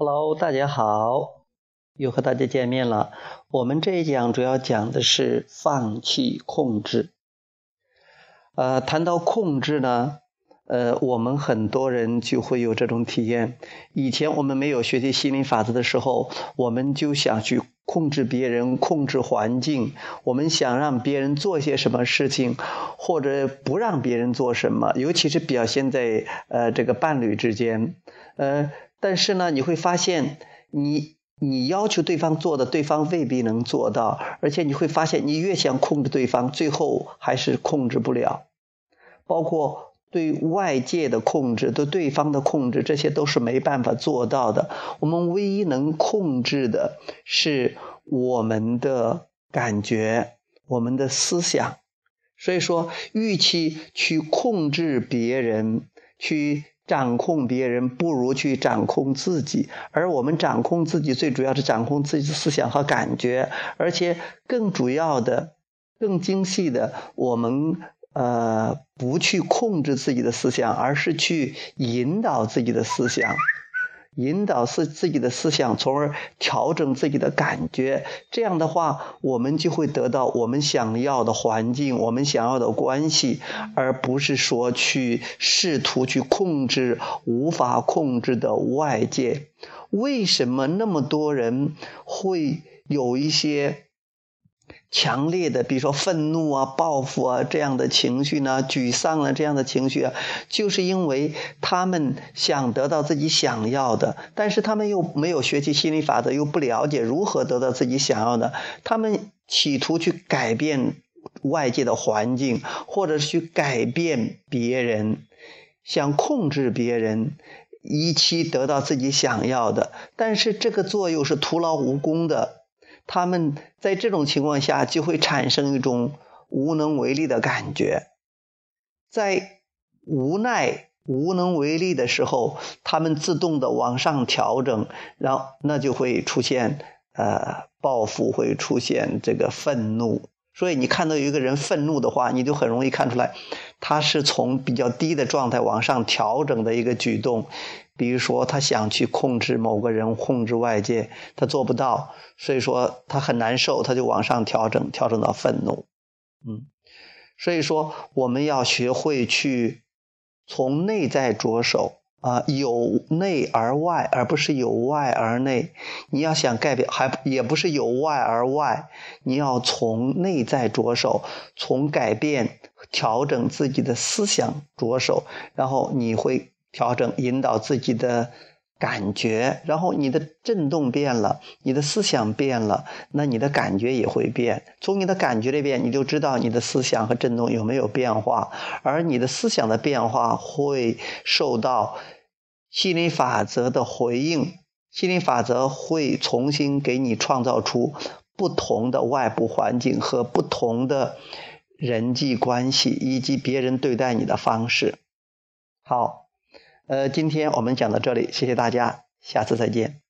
Hello，大家好，又和大家见面了。我们这一讲主要讲的是放弃控制。呃，谈到控制呢，呃，我们很多人就会有这种体验。以前我们没有学习心理法则的时候，我们就想去控制别人、控制环境，我们想让别人做些什么事情，或者不让别人做什么，尤其是表现在呃这个伴侣之间，呃。但是呢，你会发现，你你要求对方做的，对方未必能做到，而且你会发现，你越想控制对方，最后还是控制不了。包括对外界的控制，对对方的控制，这些都是没办法做到的。我们唯一能控制的是我们的感觉，我们的思想。所以说，与其去控制别人，去。掌控别人不如去掌控自己，而我们掌控自己最主要是掌控自己的思想和感觉，而且更主要的、更精细的，我们呃不去控制自己的思想，而是去引导自己的思想。引导自自己的思想，从而调整自己的感觉。这样的话，我们就会得到我们想要的环境，我们想要的关系，而不是说去试图去控制无法控制的外界。为什么那么多人会有一些？强烈的，比如说愤怒啊、报复啊这样的情绪呢，沮丧啊这样的情绪啊，就是因为他们想得到自己想要的，但是他们又没有学习心理法则，又不了解如何得到自己想要的，他们企图去改变外界的环境，或者是去改变别人，想控制别人，以期得到自己想要的，但是这个作用是徒劳无功的。他们在这种情况下就会产生一种无能为力的感觉，在无奈、无能为力的时候，他们自动的往上调整，然后那就会出现呃报复，会出现这个愤怒。所以你看到有一个人愤怒的话，你就很容易看出来，他是从比较低的状态往上调整的一个举动。比如说，他想去控制某个人，控制外界，他做不到，所以说他很难受，他就往上调整，调整到愤怒。嗯，所以说我们要学会去从内在着手。啊，由内而外，而不是由外而内。你要想改变，还也不是由外而外，你要从内在着手，从改变、调整自己的思想着手，然后你会调整、引导自己的。感觉，然后你的震动变了，你的思想变了，那你的感觉也会变。从你的感觉里边，你就知道你的思想和震动有没有变化。而你的思想的变化会受到心理法则的回应，心理法则会重新给你创造出不同的外部环境和不同的人际关系，以及别人对待你的方式。好。呃，今天我们讲到这里，谢谢大家，下次再见。